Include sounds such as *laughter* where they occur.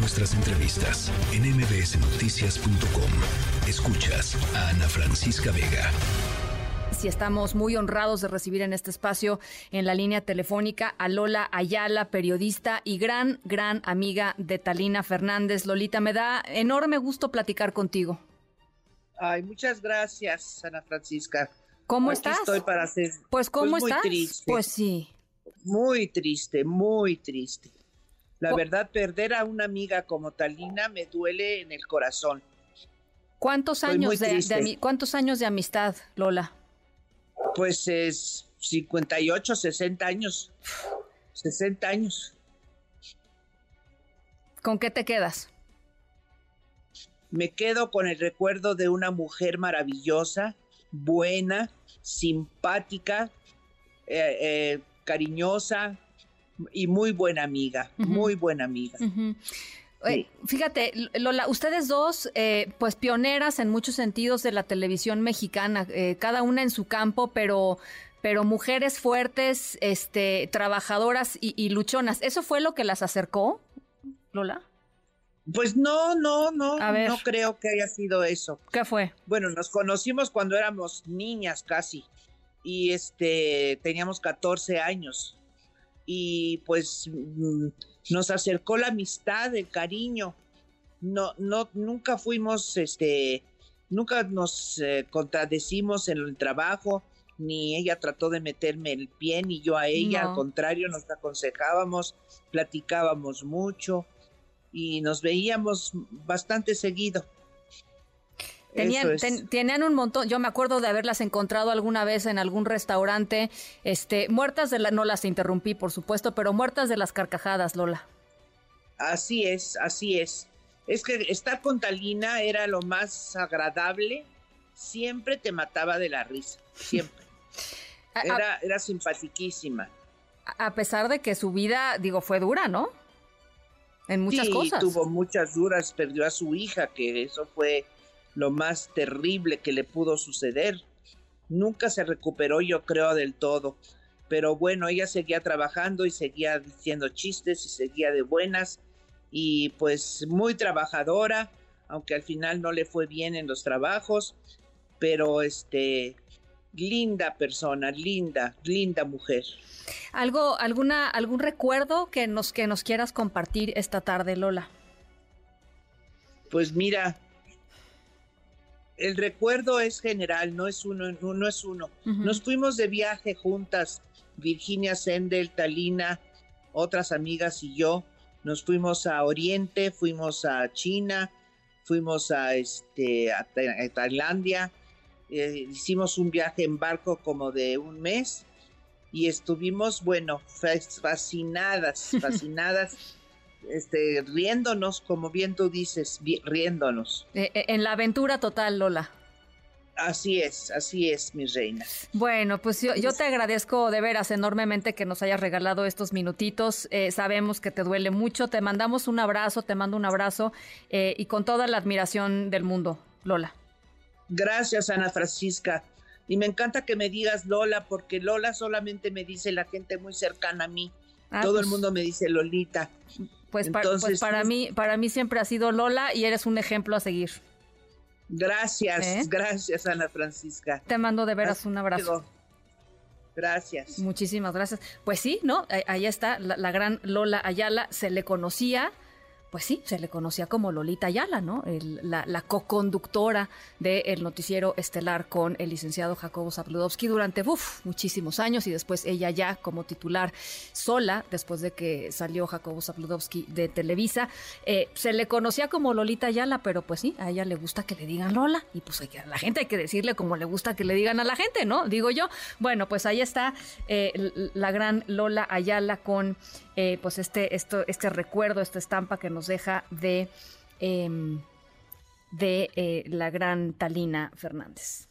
nuestras entrevistas en mbsnoticias.com. Escuchas a Ana Francisca Vega. Si estamos muy honrados de recibir en este espacio en la línea telefónica a Lola Ayala, periodista y gran, gran amiga de Talina Fernández. Lolita, me da enorme gusto platicar contigo. Ay, muchas gracias, Ana Francisca. ¿Cómo Aquí estás? Estoy para hacer. Pues, ¿cómo pues, muy estás? Triste, Pues sí. Muy triste, muy triste. La verdad, perder a una amiga como Talina me duele en el corazón. ¿Cuántos Estoy años de, cuántos años de amistad, Lola? Pues es 58, 60 años. 60 años. ¿Con qué te quedas? Me quedo con el recuerdo de una mujer maravillosa, buena, simpática, eh, eh, cariñosa y muy buena amiga, muy buena amiga. Fíjate, Lola, ustedes dos, eh, pues pioneras en muchos sentidos de la televisión mexicana, eh, cada una en su campo, pero, pero mujeres fuertes, este, trabajadoras y, y luchonas. ¿Eso fue lo que las acercó, Lola? Pues no, no, no, A ver. no creo que haya sido eso. ¿Qué fue? Bueno, nos conocimos cuando éramos niñas casi y este teníamos 14 años y pues mm, nos acercó la amistad, el cariño. No, no, nunca fuimos, este, nunca nos eh, contradecimos en el trabajo, ni ella trató de meterme el pie, ni yo a ella, No. al contrario, nos aconsejábamos, platicábamos mucho y nos veíamos bastante seguido. Tenían, Eso es. ten- tenían un montón, yo me acuerdo de haberlas encontrado alguna vez en algún restaurante, este, muertas de la, no las interrumpí, por supuesto, pero muertas de las carcajadas, Lola. Así es, así es. Es que estar con Talina era lo más agradable. Siempre te mataba de la risa, siempre. *laughs* Era, era simpatiquísima. A pesar de que su vida, digo, fue dura, ¿no? En muchas sí, cosas. tuvo muchas duras, perdió a su hija, que eso fue lo más terrible que le pudo suceder. Nunca se recuperó, yo creo, del todo. Pero bueno, ella seguía trabajando y seguía diciendo chistes y seguía de buenas y pues muy trabajadora, aunque al final no le fue bien en los trabajos, pero este linda persona, linda, linda mujer. Algo, alguna, algún recuerdo que nos, que nos quieras compartir esta tarde, Lola. Pues mira, el recuerdo es general, no es uno, no, es uno. Nos fuimos de viaje juntas, Virginia Sendel, Talina, otras amigas y yo. Nos fuimos a Oriente, fuimos a China, fuimos a este a, a Tailandia. eh, hicimos un viaje en barco como de un mes y estuvimos, bueno, fas- fascinadas, *laughs* fascinadas, este, riéndonos, como bien tú dices, riéndonos. Eh, eh, en la aventura total, Lola. Así es, así es, mi reina. Bueno, pues yo, yo te agradezco de veras enormemente que nos hayas regalado estos minutitos. Eh, sabemos que te duele mucho. Te mandamos un abrazo, te mando un abrazo eh, y con toda la admiración del mundo, Lola. Gracias, Ana Francisca. Y me encanta que me digas Lola, porque Lola solamente me dice la gente muy cercana a mí. Ah, Todo pues- el mundo me dice Lolita. Pues, pues Entonces, para mí, para mí siempre ha sido Lola y eres un ejemplo a seguir. Gracias, ¿Eh? gracias, Ana Francisca. Te mando de veras un abrazo. Gracias. Muchísimas gracias. Pues sí, ¿no? Ahí- Ahí está, la, la gran Lola Ayala. Se le conocía, pues sí, se le conocía como Lolita Ayala, ¿no? La, co-conductora del noticiero estelar con el licenciado Jacobo Zabludowski durante uf, muchísimos años y después ella ya como titular sola, después de que salió Jacobo Zabludowski de Televisa. Eh, se le conocía como Lolita Ayala, pero pues sí, a ella le gusta que le digan Lola y pues a la gente hay que decirle como le gusta que le digan a la gente, ¿no? Digo yo. Bueno, pues ahí está eh, la gran Lola Ayala con eh, pues este, esto, este recuerdo, esta estampa que nos deja de, em, de eh, la gran Talina Fernández.